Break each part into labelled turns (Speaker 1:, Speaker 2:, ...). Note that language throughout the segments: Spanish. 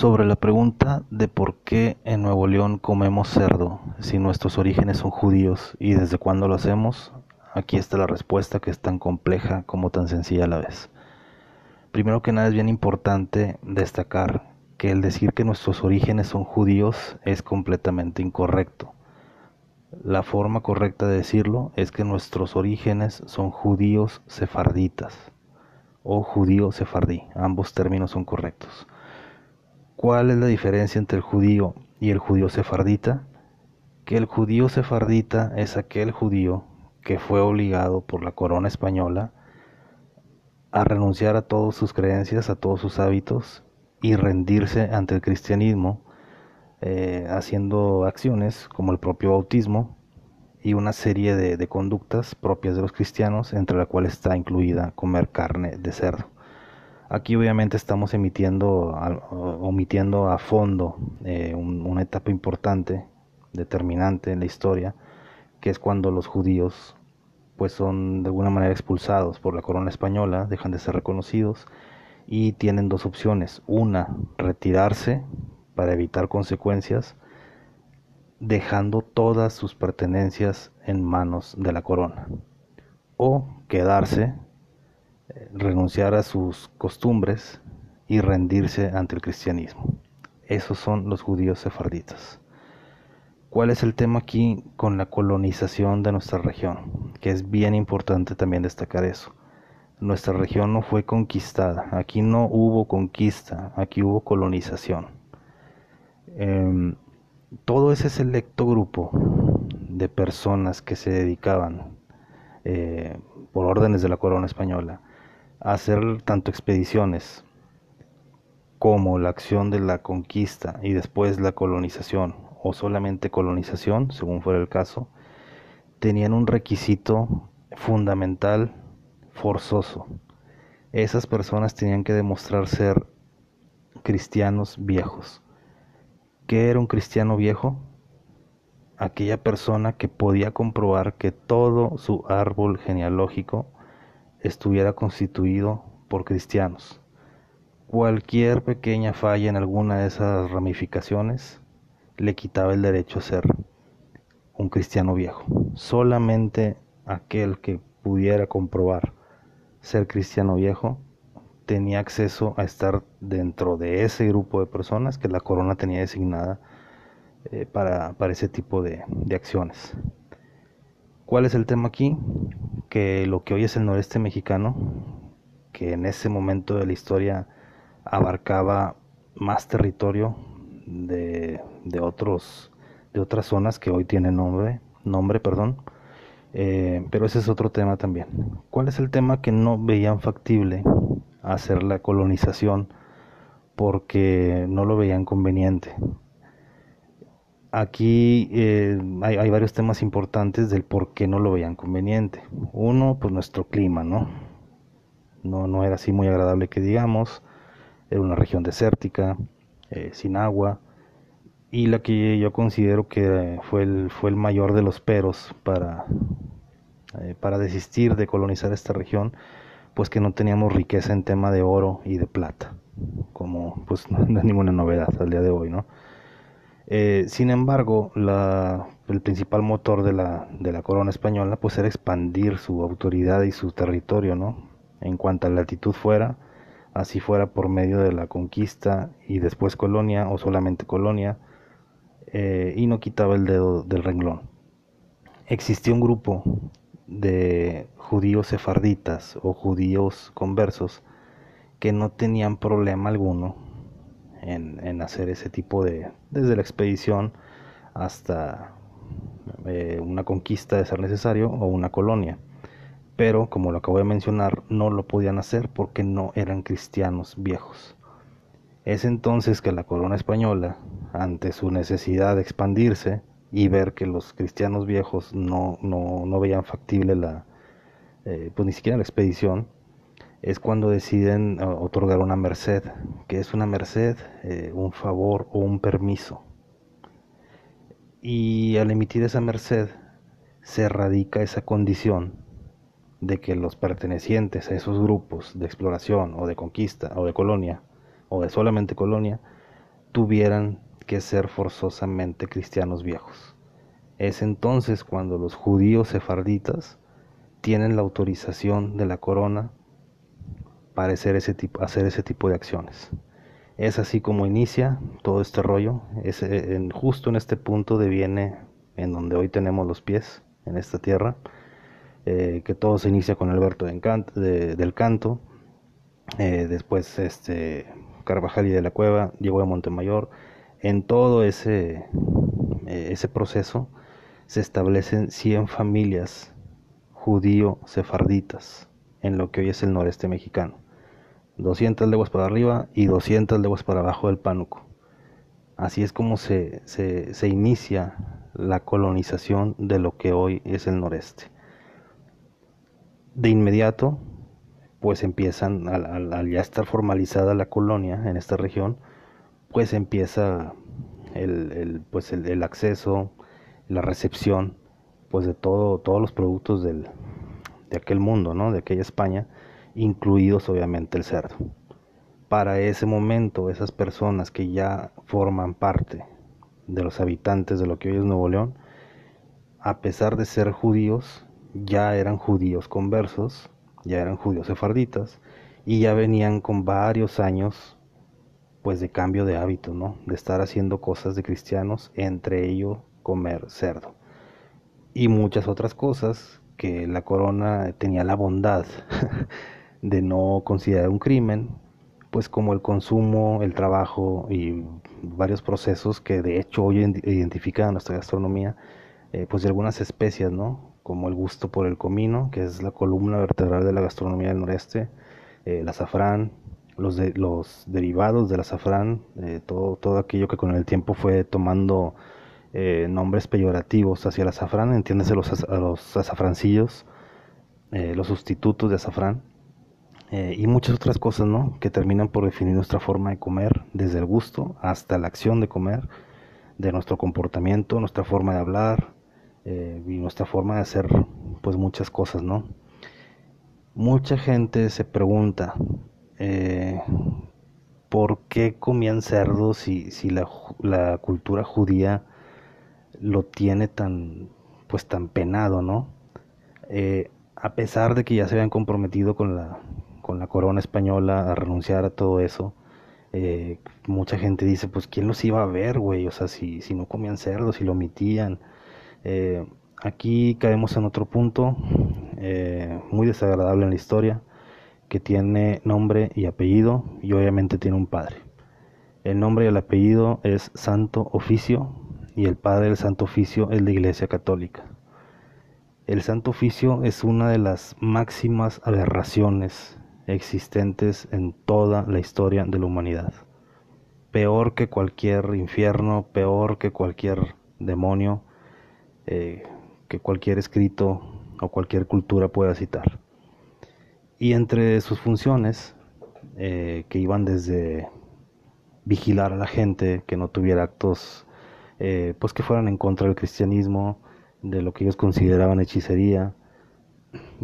Speaker 1: Sobre la pregunta de por qué en Nuevo León comemos cerdo si nuestros orígenes son judíos y desde cuándo lo hacemos, aquí está la respuesta que es tan compleja como tan sencilla a la vez. Primero que nada es bien importante destacar que el decir que nuestros orígenes son judíos es completamente incorrecto. La forma correcta de decirlo es que nuestros orígenes son judíos sefarditas o judío sefardí, ambos términos son correctos. ¿Cuál es la diferencia entre el judío y el judío sefardita? Que el judío sefardita es aquel judío que fue obligado por la corona española a renunciar a todas sus creencias, a todos sus hábitos y rendirse ante el cristianismo, eh, haciendo acciones como el propio bautismo y una serie de, de conductas propias de los cristianos, entre la cual está incluida comer carne de cerdo. Aquí obviamente estamos emitiendo, omitiendo a fondo eh, una etapa importante, determinante en la historia, que es cuando los judíos pues son de alguna manera expulsados por la corona española, dejan de ser reconocidos y tienen dos opciones. Una, retirarse para evitar consecuencias, dejando todas sus pertenencias en manos de la corona. O quedarse renunciar a sus costumbres y rendirse ante el cristianismo. Esos son los judíos sefarditas. ¿Cuál es el tema aquí con la colonización de nuestra región? Que es bien importante también destacar eso. Nuestra región no fue conquistada, aquí no hubo conquista, aquí hubo colonización. Em, todo ese selecto grupo de personas que se dedicaban eh, por órdenes de la corona española hacer tanto expediciones como la acción de la conquista y después la colonización o solamente colonización, según fuera el caso, tenían un requisito fundamental forzoso. Esas personas tenían que demostrar ser cristianos viejos. ¿Qué era un cristiano viejo? Aquella persona que podía comprobar que todo su árbol genealógico estuviera constituido por cristianos. Cualquier pequeña falla en alguna de esas ramificaciones le quitaba el derecho a ser un cristiano viejo. Solamente aquel que pudiera comprobar ser cristiano viejo tenía acceso a estar dentro de ese grupo de personas que la corona tenía designada eh, para, para, ese tipo de, de acciones. ¿Cuál es el tema aquí? Que lo que hoy es el noreste mexicano, que en ese momento de la historia abarcaba más territorio de, otros de otras zonas que hoy tienen nombre nombre perdón eh, pero ese es otro tema también cuál es el tema que no veían factible hacer la colonización porque no lo veían conveniente aquí eh, hay, varios temas importantes del por qué no lo veían conveniente. Uno, pues nuestro clima, ¿no? No, era así muy agradable que digamos. Era una región desértica, eh, sin agua. Y la que yo considero que fue el, fue el mayor de los peros para, eh, para desistir de colonizar esta región, pues que no teníamos riqueza en tema de oro y de plata, como pues no es ninguna novedad al día de hoy, ¿no? Eh, sin embargo, el principal motor de la, de la corona española pues era expandir su autoridad y su territorio, ¿no? En cuanto a la latitud fuera, así fuera por medio de la conquista y después colonia o solamente colonia, eh, y no quitaba el dedo del renglón. Existía un grupo de judíos sefarditas o judíos conversos que no tenían problema alguno en, hacer ese tipo de, desde la expedición hasta eh, una conquista de ser necesario o una colonia. Pero, como lo acabo de mencionar, no lo podían hacer porque no eran cristianos viejos. Es entonces que la corona española, ante su necesidad de expandirse y ver que los cristianos viejos no, no, veían factible la, eh, pues ni siquiera la expedición, es cuando deciden eh, otorgar una merced. que es una merced? Eh, un favor o un permiso. Y al emitir esa merced se radica esa condición de que los pertenecientes a esos grupos de exploración o de conquista o de colonia o de solamente colonia tuvieran que ser forzosamente cristianos viejos. Es entonces cuando los judíos sefarditas tienen la autorización de la corona hacer ese tipo, de acciones. Es así como inicia todo este rollo. Eh, justo en este punto deviene en donde hoy tenemos los pies, en esta tierra, eh, que todo se inicia con Alberto del Canto, eh, después este, Carvajal y de la Cueva, llegó a Montemayor. En todo ese, ese proceso se establecen 100 familias judío-sefarditas en lo que hoy es el noreste mexicano. 200 leguas para arriba y 200 leguas para abajo del Pánuco. Así es como se, se, inicia la colonización de lo que hoy es el noreste. De inmediato, pues empiezan, al, ya estar formalizada la colonia en esta región, pues empieza el, pues el, acceso, la recepción, pues de todo, todos los productos del, de aquel mundo, ¿no? de aquella España, incluidos obviamente el cerdo. Para ese momento, esas personas que ya forman parte de los habitantes de lo que hoy es Nuevo León, a pesar de ser judíos, ya eran judíos conversos, ya eran judíos sefarditas y ya venían con varios años pues de cambio de hábito, ¿no? De estar haciendo cosas de cristianos, entre ellos comer cerdo. Y muchas otras cosas que la corona tenía la bondad de no considerar un crimen, pues como el consumo, el trabajo y varios procesos que de hecho hoy identifican nuestra gastronomía, eh, pues de algunas especias, ¿no? Como el gusto por el comino, que es la columna vertebral de la gastronomía del noreste, eh, el azafrán, los, de, los derivados del azafrán, eh, todo, todo aquello que con el tiempo fue tomando nombres peyorativos hacia el azafrán, entiéndese los, los azafrancillos, los sustitutos de azafrán, eh, y muchas otras cosas, ¿no? Que terminan por definir nuestra forma de comer, desde el gusto hasta la acción de comer, de nuestro comportamiento, nuestra forma de hablar eh, y nuestra forma de hacer, pues muchas cosas, ¿no? Mucha gente se pregunta eh, por qué comían cerdos si, si la, la cultura judía lo tiene tan, pues tan penado, ¿no? a pesar de que ya se habían comprometido con la con la corona española a renunciar a todo eso. Eh, mucha gente dice, pues ¿quién los iba a ver, güey? O sea, si, si no comían cerdo, si lo omitían. Eh, aquí caemos en otro punto eh, muy desagradable en la historia, que tiene nombre y apellido y obviamente tiene un padre. El nombre y el apellido es Santo Oficio y el padre del Santo Oficio es la Iglesia Católica. El Santo Oficio es una de las máximas aberraciones existentes en toda la historia de la humanidad. Peor que cualquier infierno, peor que cualquier demonio, eh, que cualquier escrito o cualquier cultura pueda citar. Y entre sus funciones, eh, que iban desde vigilar a la gente que no tuviera actos eh, pues que fueran en contra del cristianismo, de lo que ellos consideraban hechicería,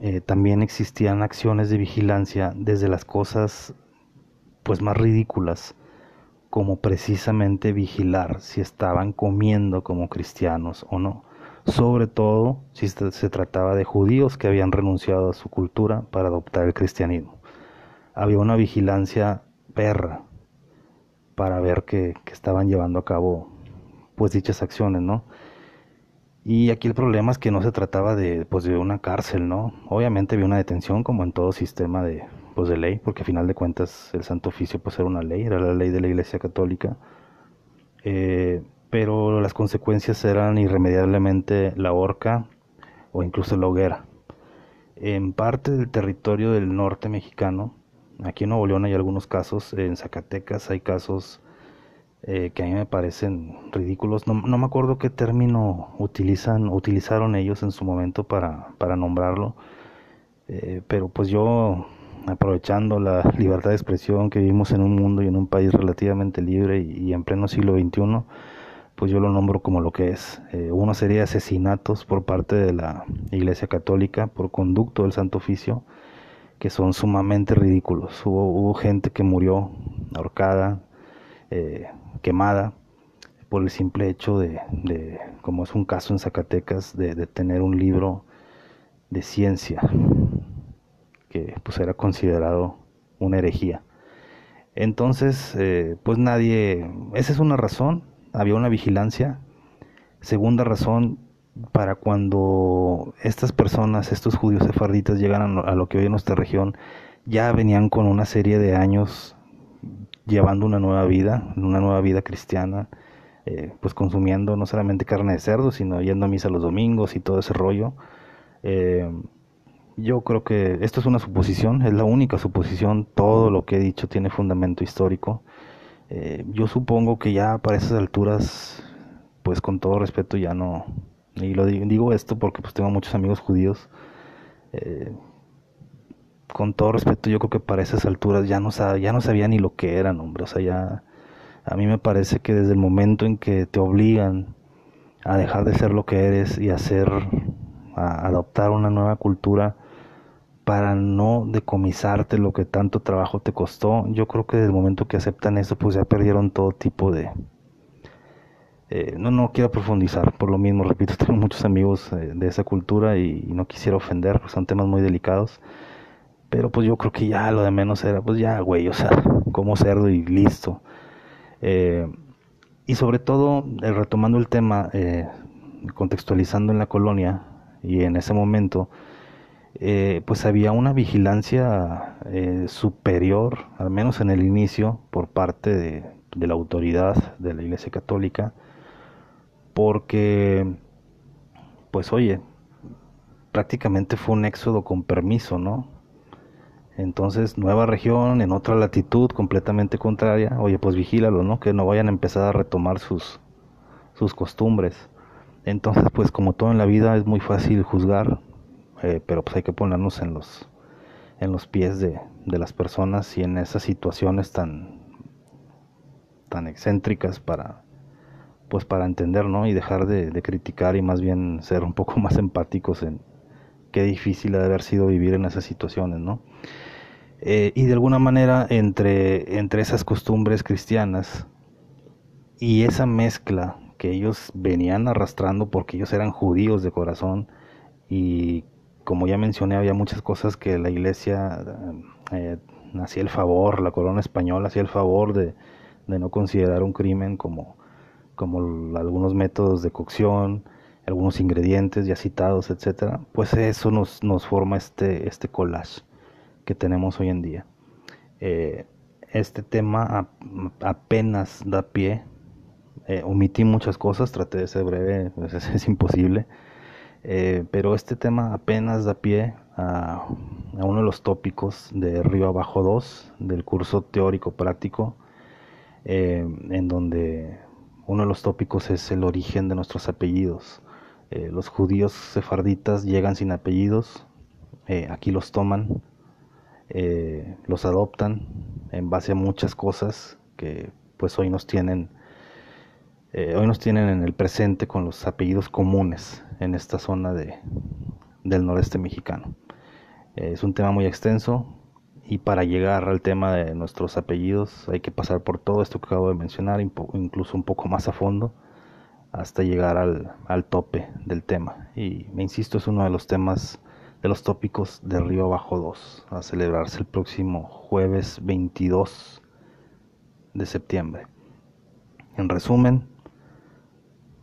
Speaker 1: eh, también existían acciones de vigilancia desde las cosas pues más ridículas como precisamente vigilar si estaban comiendo como cristianos o no, sobre todo si se trataba de judíos que habían renunciado a su cultura para adoptar el cristianismo. Había una vigilancia perra para ver que, que estaban llevando a cabo pues dichas acciones, ¿no? Y aquí el problema es que no se trataba de, pues, de una cárcel, ¿no? Obviamente había una detención como en todo sistema de, pues, de ley, porque a final de cuentas el Santo Oficio pues era una ley, era la ley de la Iglesia Católica. Eh, pero las consecuencias eran irremediablemente la horca o incluso la hoguera. En parte del territorio del norte mexicano, aquí en Nuevo León hay algunos casos, en Zacatecas hay casos eh, que a mí me parecen ridículos. No, no, me acuerdo qué término utilizan, utilizaron ellos en su momento para, para nombrarlo, eh, pero pues yo, aprovechando la libertad de expresión que vivimos en un mundo y en un país relativamente libre y, en pleno siglo XXI, pues yo lo nombro como lo que es. Eh, uno sería asesinatos por parte de la Iglesia Católica por conducto del Santo Oficio, que son sumamente ridículos. Hubo, hubo gente que murió ahorcada, eh, quemada por el simple hecho de, como es un caso en Zacatecas, de, tener un libro de ciencia que pues era considerado una herejía. Entonces, eh, pues nadie, esa es una razón, había una vigilancia. Segunda razón, para cuando estas personas, estos judíos sefarditas llegan a lo que hoy en nuestra región, ya venían con una serie de años llevando una nueva vida, una nueva vida cristiana, eh, pues consumiendo no solamente carne de cerdo, sino yendo a misa los domingos y todo ese rollo. Eh, yo creo que esto es una suposición, es la única suposición, todo lo que he dicho tiene fundamento histórico. Eh, yo supongo que ya para esas alturas, pues con todo respeto ya no, y lo digo, digo esto porque pues tengo muchos amigos judíos, con todo respeto yo creo que para esas alturas ya no, ya no sabía ni lo que eran, hombre, o sea, ya a mí me parece que desde el momento en que te obligan a dejar de ser lo que eres y a hacer, a adoptar una nueva cultura para no decomisarte lo que tanto trabajo te costó, yo creo que desde el momento que aceptan eso, pues ya perdieron todo tipo de... Eh, no, no quiero profundizar, por lo mismo, repito, tengo muchos amigos eh, de esa cultura y, no quisiera ofender, pues son temas muy delicados, pero pues yo creo que ya lo de menos era, pues ya, güey, o sea, como cerdo y listo. Eh, y sobre todo, eh, retomando el tema, eh, contextualizando en la colonia y en ese momento, pues había una vigilancia superior, al menos en el inicio, por parte de, de la autoridad de la Iglesia Católica, porque, pues oye, prácticamente fue un éxodo con permiso, ¿no? Entonces, nueva región, en otra latitud completamente contraria, oye, pues vigílalo, ¿no? Que no vayan a empezar a retomar sus, sus costumbres. Entonces, pues como todo en la vida es muy fácil juzgar, eh, pero pues hay que ponernos en los, en los pies de, de las personas y en esas situaciones tan, tan excéntricas para, pues para entender, ¿no? Y dejar de, de criticar y más bien ser un poco más empáticos en, qué difícil ha de haber sido vivir en esas situaciones, ¿no? Eh, y de alguna manera entre, entre esas costumbres cristianas y esa mezcla que ellos venían arrastrando porque ellos eran judíos de corazón y como ya mencioné había muchas cosas que la iglesia eh, hacía el favor, la corona española hacía el favor de, de no considerar un crimen como, como algunos métodos de cocción, algunos ingredientes ya citados, etcétera, pues eso nos, nos forma este, este collage que tenemos hoy en día. Eh, este tema apenas da pie, eh, omití muchas cosas, traté de ser breve, pues es, imposible, eh, pero este tema apenas da pie a, a, uno de los tópicos de Río Abajo 2 del curso teórico práctico, en donde uno de los tópicos es el origen de nuestros apellidos. Eh, los judíos sefarditas llegan sin apellidos, eh, aquí los toman, eh, los adoptan en base a muchas cosas que pues hoy nos tienen hoy nos tienen en el presente con los apellidos comunes en esta zona de, del noreste mexicano. es un tema muy extenso y para llegar al tema de nuestros apellidos hay que pasar por todo esto que acabo de mencionar, incluso un poco más a fondo hasta llegar al, al, tope del tema. Y me insisto, es uno de los temas, de los tópicos de Río Abajo 2, a celebrarse el próximo jueves 22 de septiembre. En resumen,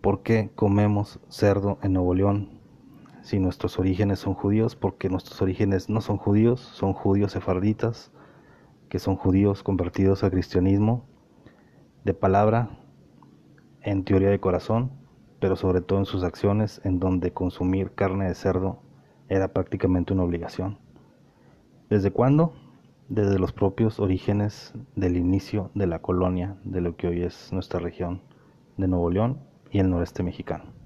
Speaker 1: ¿por qué comemos cerdo en Nuevo León si nuestros orígenes son judíos? Porque nuestros orígenes no son judíos, son judíos sefarditas, que son judíos convertidos al cristianismo de palabra en teoría de corazón, pero sobre todo en sus acciones, en donde consumir carne de cerdo era prácticamente una obligación. ¿Desde cuándo? Desde los propios orígenes del inicio de la colonia de lo que hoy es nuestra región de Nuevo León y el noreste mexicano.